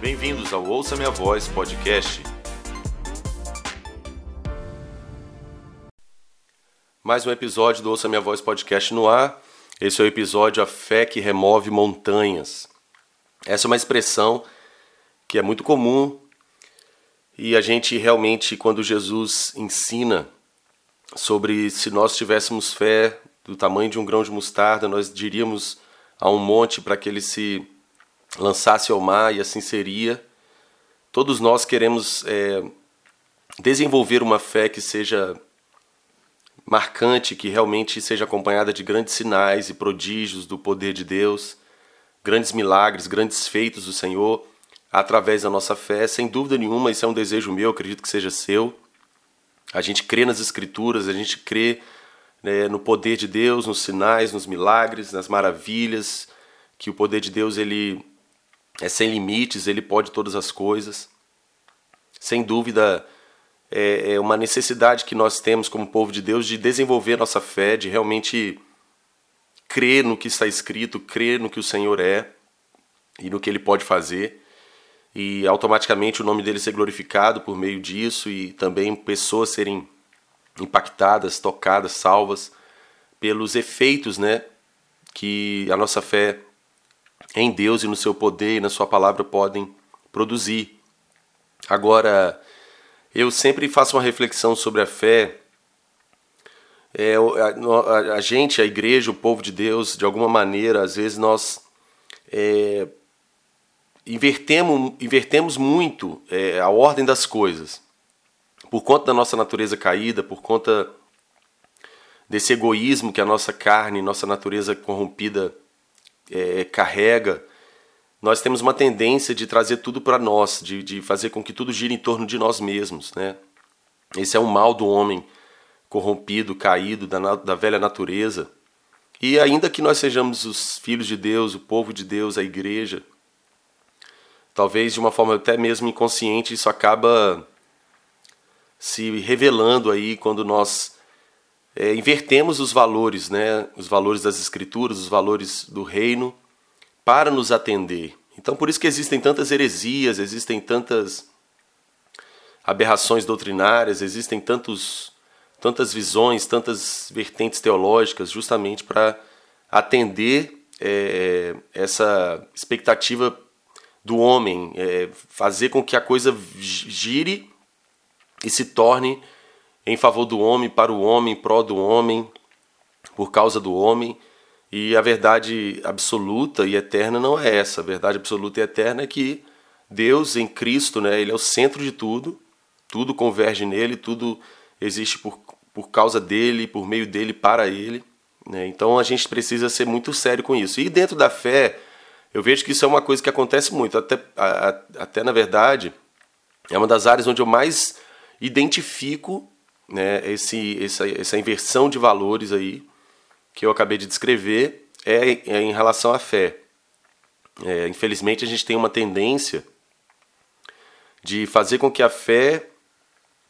Bem-vindos ao Ouça Minha Voz podcast. Mais um episódio do Ouça Minha Voz podcast no ar. Esse é o episódio A Fé que Remove Montanhas. Essa é uma expressão que é muito comum e a gente realmente, quando Jesus ensina sobre se nós tivéssemos fé do tamanho de um grão de mostarda, nós diríamos a um monte para que ele se lançasse ao mar e assim seria. Todos nós queremos é, desenvolver uma fé que seja marcante, que realmente seja acompanhada de grandes sinais e prodígios do poder de Deus, grandes milagres, grandes feitos do Senhor através da nossa fé. Sem dúvida nenhuma, isso é um desejo meu, acredito que seja seu. A gente crê nas Escrituras, a gente crê né, no poder de Deus, nos sinais, nos milagres, nas maravilhas, que o poder de Deus ele é sem limites, ele pode todas as coisas. Sem dúvida, é, é uma necessidade que nós temos como povo de Deus de desenvolver nossa fé, de realmente crer no que está escrito, crer no que o Senhor é e no que ele pode fazer. E automaticamente o nome dele ser glorificado por meio disso e também pessoas serem impactadas, tocadas, salvas pelos efeitos, né, que a nossa fé em Deus e no seu poder e na sua palavra podem produzir. Agora, eu sempre faço uma reflexão sobre a fé. É, a, a, gente, a igreja, o povo de Deus, de alguma maneira, às vezes nós é, invertemos, invertemos muito é, a ordem das coisas. Por conta da nossa natureza caída, por conta desse egoísmo que a nossa carne, nossa natureza corrompida é, carrega, nós temos uma tendência de trazer tudo para nós, de, de fazer com que tudo gire em torno de nós mesmos. Né? Esse é o mal do homem corrompido, caído, da, da velha natureza. E ainda que nós sejamos os filhos de Deus, o povo de Deus, a igreja, talvez de uma forma até mesmo inconsciente, isso acaba se revelando aí quando nós é, invertemos os valores, né, os valores das escrituras, os valores do reino, para nos atender. Então, por isso que existem tantas heresias, existem tantas aberrações doutrinárias, existem tantos, tantas visões, tantas vertentes teológicas, justamente para atender é, essa expectativa do homem, é, fazer com que a coisa gire e se torne em favor do homem, para o homem, em prol do homem, por causa do homem. E a verdade absoluta e eterna não é essa. A verdade absoluta e eterna é que Deus em Cristo, né, ele é o centro de tudo, tudo converge nele, tudo existe por, por causa dele, por meio dele, para ele. Né? Então a gente precisa ser muito sério com isso. E dentro da fé, eu vejo que isso é uma coisa que acontece muito. Até, a, até na verdade, é uma das áreas onde eu mais identifico né, esse, essa, essa inversão de valores aí que eu acabei de descrever é, é em relação à fé. É, infelizmente a gente tem uma tendência de fazer com que a fé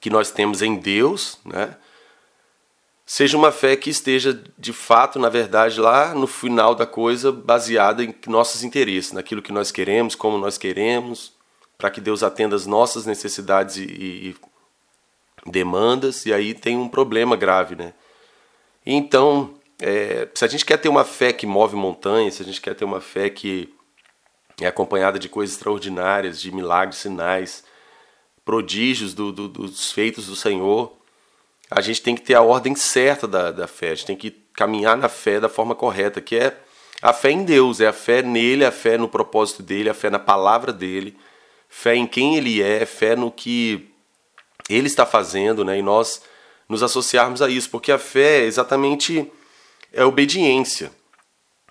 que nós temos em Deus, né, seja uma fé que esteja de fato, na verdade, lá no final da coisa, baseada em nossos interesses, naquilo que nós queremos, como nós queremos, para que Deus atenda as nossas necessidades e, e, demandas, e aí tem um problema grave, né? Então, é, se a gente quer ter uma fé que move montanhas, se a gente quer ter uma fé que é acompanhada de coisas extraordinárias, de milagres, sinais, prodígios do, do, dos feitos do Senhor, a gente tem que ter a ordem certa da, da fé, a gente tem que caminhar na fé da forma correta, que é a fé em Deus, é a fé nele, a fé no propósito dele, a fé na palavra dele, fé em quem ele é, fé no que ele está fazendo, né? E nós nos associarmos a isso, porque a fé é exatamente é obediência.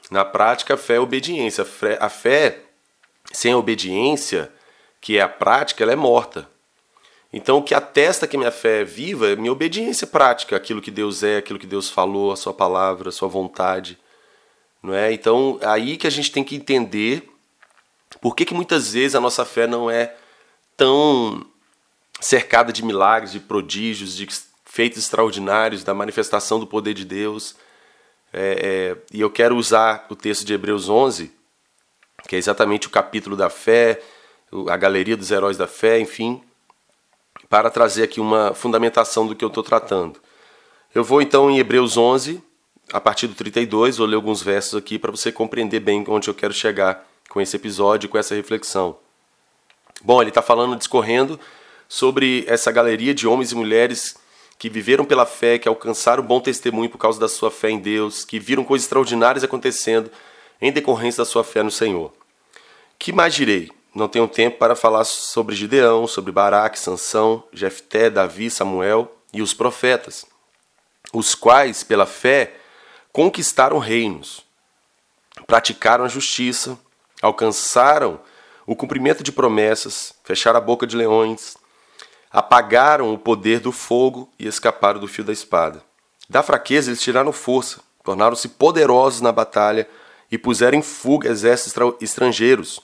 Na prática, a fé é obediência. A fé, sem a obediência, que é a prática, ela é morta. Então, o que atesta que minha fé é viva é minha obediência prática, aquilo que Deus é, aquilo que Deus falou, a sua palavra, a sua vontade. Não é? Então, aí que a gente tem que entender por que, que muitas vezes a nossa fé não é tão cercada de milagres, de prodígios, de feitos extraordinários, da manifestação do poder de Deus. É, é, e eu quero usar o texto de Hebreus 11, que é exatamente o capítulo da fé, a galeria dos heróis da fé, enfim, para trazer aqui uma fundamentação do que eu estou tratando. Eu vou então em Hebreus 11, a partir do 32, vou ler alguns versos aqui para você compreender bem onde eu quero chegar com esse episódio, com essa reflexão. Bom, ele está falando, discorrendo sobre essa galeria de homens e mulheres que viveram pela fé, que alcançaram bom testemunho por causa da sua fé em Deus, que viram coisas extraordinárias acontecendo em decorrência da sua fé no Senhor. Que mais direi? Não tenho tempo para falar sobre Gideão, sobre Baraque, Sansão, Jefté, Davi, Samuel e os profetas, os quais, pela fé, conquistaram reinos, praticaram a justiça, alcançaram o cumprimento de promessas, fecharam a boca de leões, apagaram o poder do fogo e escaparam do fio da espada. Da fraqueza eles tiraram força, tornaram-se poderosos na batalha e puseram em fuga exércitos estrangeiros.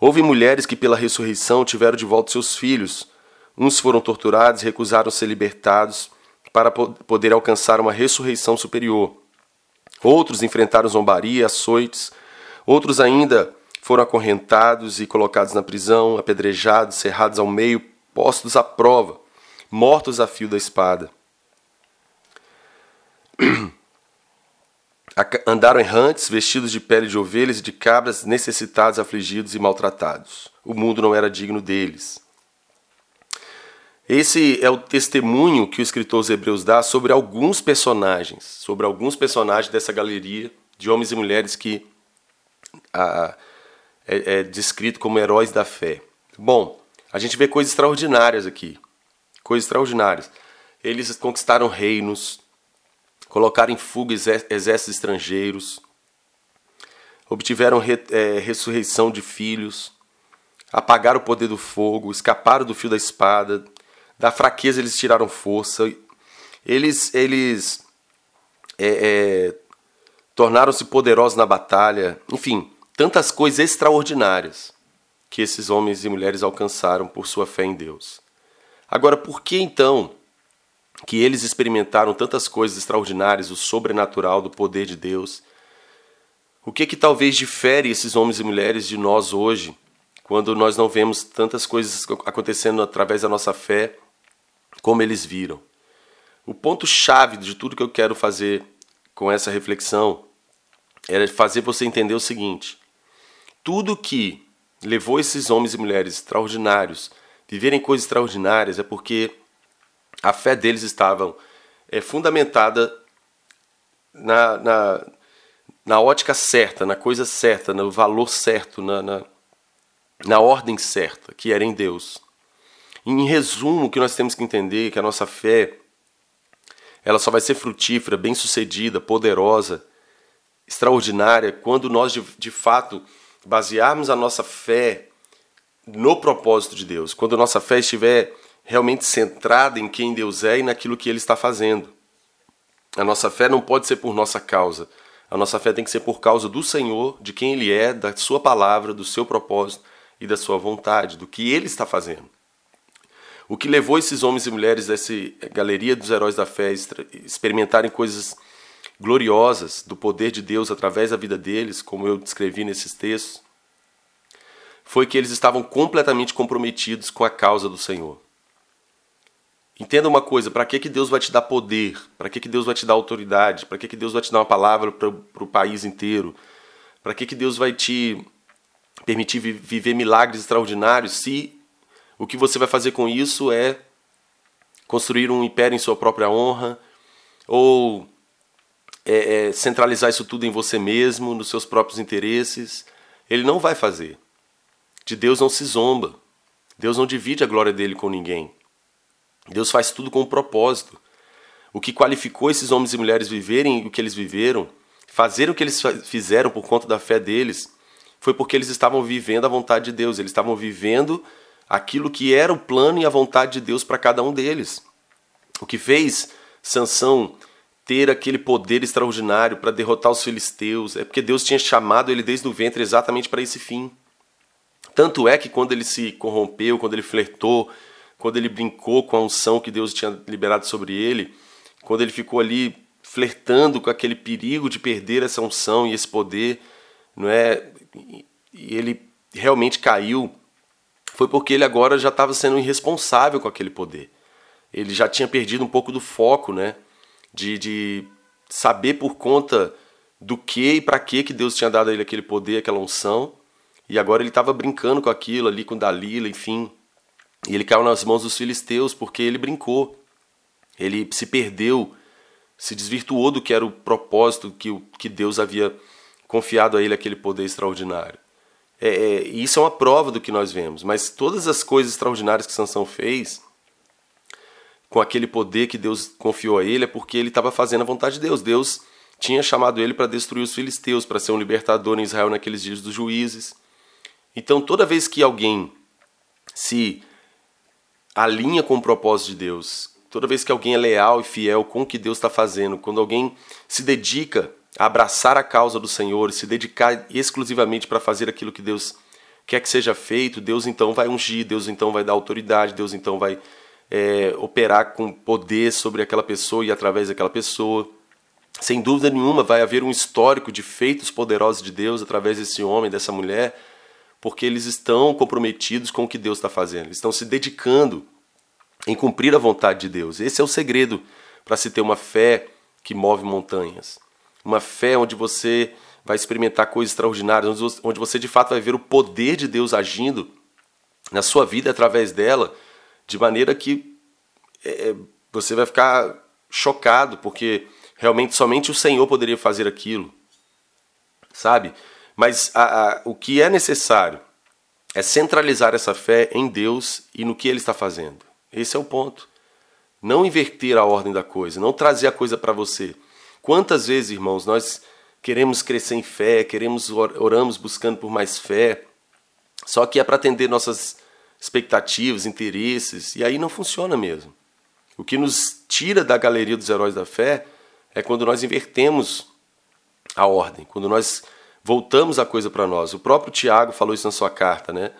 Houve mulheres que, pela ressurreição, tiveram de volta seus filhos. Uns foram torturados e recusaram ser libertados para poder alcançar uma ressurreição superior. Outros enfrentaram zombaria, açoites. Outros ainda foram acorrentados e colocados na prisão, apedrejados, cerrados ao meio, postos à prova, mortos a fio da espada. Andaram errantes, vestidos de pele de ovelhas e de cabras, necessitados, afligidos e maltratados. O mundo não era digno deles. Esse é o testemunho que o escritor dos Hebreus dá sobre alguns personagens, sobre alguns personagens dessa galeria de homens e mulheres que ah, é, é descrito como heróis da fé. Bom, a gente vê coisas extraordinárias aqui, coisas extraordinárias. Eles conquistaram reinos, colocaram em fuga exércitos estrangeiros, obtiveram re, é, ressurreição de filhos, apagaram o poder do fogo, escaparam do fio da espada, da fraqueza eles tiraram força, eles, eles é, é, tornaram-se poderosos na batalha, enfim, tantas coisas extraordinárias que esses homens e mulheres alcançaram por sua fé em Deus. Agora, por que então que eles experimentaram tantas coisas extraordinárias, o sobrenatural do poder de Deus? O que que talvez difere esses homens e mulheres de nós hoje, quando nós não vemos tantas coisas acontecendo através da nossa fé como eles viram? O ponto chave de tudo que eu quero fazer com essa reflexão era fazer você entender o seguinte: tudo que levou esses homens e mulheres extraordinários viverem coisas extraordinárias é porque a fé deles estava é, fundamentada na, na, na, ótica certa, na coisa certa, no valor certo, na, na, na ordem certa, que era em Deus. Em resumo, o que nós temos que entender é que a nossa fé ela só vai ser frutífera, bem-sucedida, poderosa, extraordinária, quando nós de, de fato basearmos a nossa fé no propósito de Deus, quando a nossa fé estiver realmente centrada em quem Deus é e naquilo que Ele está fazendo. A nossa fé não pode ser por nossa causa. A nossa fé tem que ser por causa do Senhor, de quem Ele é, da Sua palavra, do seu propósito e da Sua vontade, do que Ele está fazendo. O que levou esses homens e mulheres dessa galeria dos heróis da fé a experimentarem coisas gloriosas do poder de Deus através da vida deles, como eu descrevi nesses textos, foi que eles estavam completamente comprometidos com a causa do Senhor. Entenda uma coisa: para que, que Deus vai te dar poder? Para que, que Deus vai te dar autoridade? Para que, que Deus vai te dar uma palavra para o país inteiro? Para que, que Deus vai te permitir viver milagres extraordinários se o que você vai fazer com isso é construir um império em sua própria honra ou é, é, centralizar isso tudo em você mesmo, nos seus próprios interesses. Ele não vai fazer. De Deus não se zomba. Deus não divide a glória dele com ninguém. Deus faz tudo com um propósito. O que qualificou esses homens e mulheres viverem o que eles viveram, fazer o que eles fizeram por conta da fé deles, foi porque eles estavam vivendo a vontade de Deus, eles estavam vivendo aquilo que era o plano e a vontade de Deus para cada um deles. O que fez Sansão ter aquele poder extraordinário para derrotar os filisteus, é porque Deus tinha chamado ele desde o ventre exatamente para esse fim. Tanto é que quando ele se corrompeu, quando ele flertou, quando ele brincou com a unção que Deus tinha liberado sobre ele, quando ele ficou ali flertando com aquele perigo de perder essa unção e esse poder, não é? E ele realmente caiu foi porque ele agora já estava sendo irresponsável com aquele poder. Ele já tinha perdido um pouco do foco, né? De, de saber por conta do que e para que que Deus tinha dado a ele aquele poder, aquela unção. E agora ele estava brincando com aquilo ali, com Dalila, enfim. E ele caiu nas mãos dos filisteus porque ele brincou. Ele se perdeu, se desvirtuou do que era o propósito que, que Deus havia confiado a ele aquele poder extraordinário. É, é, isso é uma prova do que nós vemos, mas todas as coisas extraordinárias que Sansão fez, com aquele poder que Deus confiou a ele, é porque ele estava fazendo a vontade de Deus. Deus tinha chamado ele para destruir os filisteus, para ser um libertador em Israel naqueles dias dos juízes. Então, toda vez que alguém se alinha com o propósito de Deus, toda vez que alguém é leal e fiel com o que Deus está fazendo, quando alguém se dedica a abraçar a causa do Senhor, se dedicar exclusivamente para fazer aquilo que Deus quer que seja feito, Deus então vai ungir, Deus então vai dar autoridade, Deus então vai é, operar com poder sobre aquela pessoa e através daquela pessoa. Sem dúvida nenhuma, vai haver um histórico de feitos poderosos de Deus através desse homem, dessa mulher, porque eles estão comprometidos com o que Deus está fazendo, eles estão se dedicando em cumprir a vontade de Deus. Esse é o segredo para se ter uma fé que move montanhas uma fé onde você vai experimentar coisas extraordinárias, onde você de fato vai ver o poder de Deus agindo na sua vida através dela, de maneira que é, você vai ficar chocado, porque realmente somente o Senhor poderia fazer aquilo, sabe? Mas a, a, o que é necessário é centralizar essa fé em Deus e no que Ele está fazendo. Esse é o ponto. Não inverter a ordem da coisa, não trazer a coisa para você. Quantas vezes, irmãos, nós queremos crescer em fé, queremos oramos buscando por mais fé, só que é para atender nossas expectativas, interesses, e aí não funciona mesmo. O que nos tira da galeria dos heróis da fé é quando nós invertemos a ordem, quando nós voltamos a coisa para nós. O próprio Tiago falou isso na sua carta, né?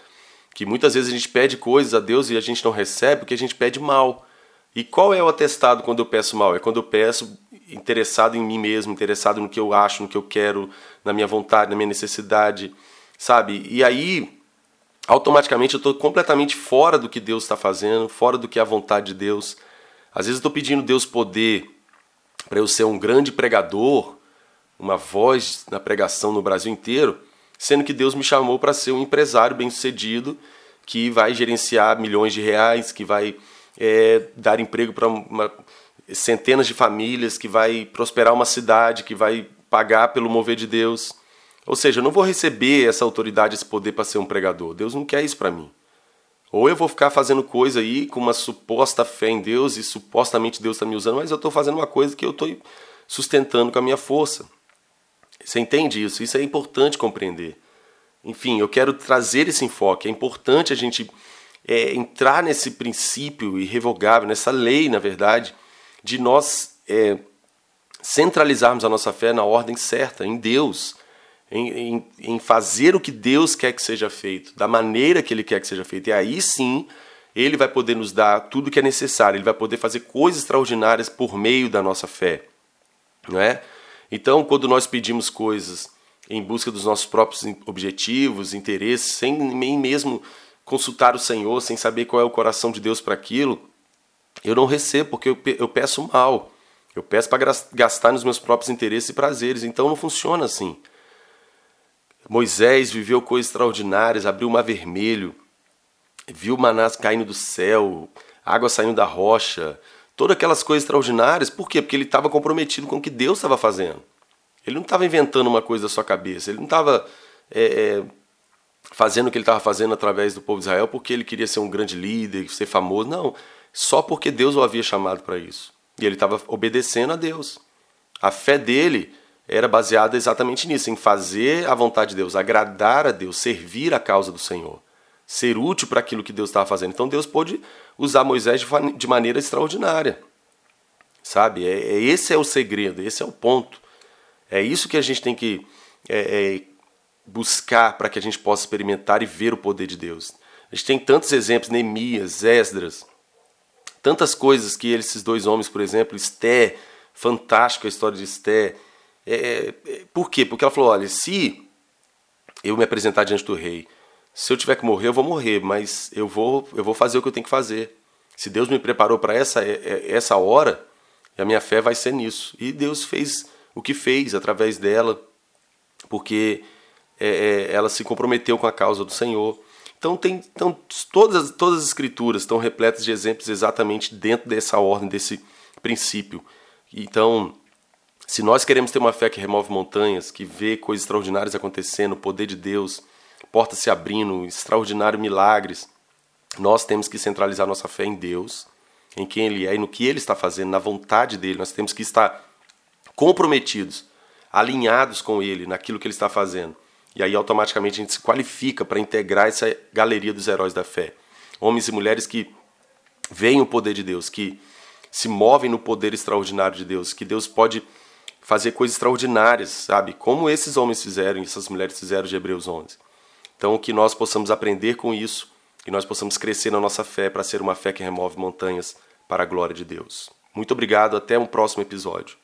Que muitas vezes a gente pede coisas a Deus e a gente não recebe porque a gente pede mal. E qual é o atestado quando eu peço mal? É quando eu peço interessado em mim mesmo, interessado no que eu acho, no que eu quero, na minha vontade, na minha necessidade, sabe? E aí, automaticamente, eu estou completamente fora do que Deus está fazendo, fora do que é a vontade de Deus. Às vezes, eu estou pedindo Deus poder para eu ser um grande pregador, uma voz na pregação no Brasil inteiro, sendo que Deus me chamou para ser um empresário bem-sucedido que vai gerenciar milhões de reais, que vai é, dar emprego para centenas de famílias, que vai prosperar uma cidade, que vai pagar pelo mover de Deus. Ou seja, eu não vou receber essa autoridade, esse poder para ser um pregador. Deus não quer isso para mim. Ou eu vou ficar fazendo coisa aí com uma suposta fé em Deus e supostamente Deus está me usando, mas eu estou fazendo uma coisa que eu estou sustentando com a minha força. Você entende isso? Isso é importante compreender. Enfim, eu quero trazer esse enfoque. É importante a gente é, entrar nesse princípio irrevogável, nessa lei, na verdade, de nós é, centralizarmos a nossa fé na ordem certa, em Deus, em, em, em, fazer o que Deus quer que seja feito, da maneira que Ele quer que seja feito. E aí sim, Ele vai poder nos dar tudo que é necessário, Ele vai poder fazer coisas extraordinárias por meio da nossa fé. Não é? Então, quando nós pedimos coisas em busca dos nossos próprios objetivos, interesses, sem nem mesmo consultar o Senhor, sem saber qual é o coração de Deus para aquilo, eu não recebo porque eu peço mal. Eu peço para gastar nos meus próprios interesses e prazeres. Então não funciona assim. Moisés viveu coisas extraordinárias, abriu o mar vermelho, viu manás caindo do céu, água saindo da rocha, todas aquelas coisas extraordinárias. Por quê? Porque ele estava comprometido com o que Deus estava fazendo. Ele não estava inventando uma coisa da sua cabeça. Ele não estava é, é, fazendo o que ele estava fazendo através do povo de Israel porque ele queria ser um grande líder, ser famoso. Não só porque Deus o havia chamado para isso. E ele estava obedecendo a Deus. A fé dele era baseada exatamente nisso, em fazer a vontade de Deus, agradar a Deus, servir a causa do Senhor, ser útil para aquilo que Deus estava fazendo. Então Deus pôde usar Moisés de maneira extraordinária. Sabe? É, é, esse é o segredo, esse é o ponto. É isso que a gente tem que é, é, buscar para que a gente possa experimentar e ver o poder de Deus. A gente tem tantos exemplos, Neemias, Esdras, tantas coisas que esses dois homens, por exemplo, Esté, fantástico a história de Esté. É, é, por quê? Porque ela falou: olha, se eu me apresentar diante do rei, Se eu tiver que morrer, eu vou morrer, mas eu vou, eu vou fazer o que eu tenho que fazer. Se Deus me preparou para essa, é, é, essa hora, a minha fé vai ser nisso. E Deus fez o que fez através dela, porque é, é, ela se comprometeu com a causa do Senhor. Então, tem, então todas, todas as escrituras estão repletas de exemplos exatamente dentro dessa ordem, desse princípio. Então, se nós queremos ter uma fé que remove montanhas, que vê coisas extraordinárias acontecendo, o poder de Deus, portas se abrindo, extraordinários milagres, nós temos que centralizar nossa fé em Deus, em quem Ele é e no que Ele está fazendo, na vontade dele. Nós temos que estar comprometidos, alinhados com Ele, naquilo que Ele está fazendo. E aí automaticamente a gente se qualifica para integrar essa galeria dos heróis da fé. Homens e mulheres que veem o poder de Deus, que se movem no poder extraordinário de Deus, que Deus pode fazer coisas extraordinárias, sabe? Como esses homens fizeram e essas mulheres fizeram de Hebreus 11. Então, que nós possamos aprender com isso, que nós possamos crescer na nossa fé para ser uma fé que remove montanhas para a glória de Deus. Muito obrigado, até um próximo episódio.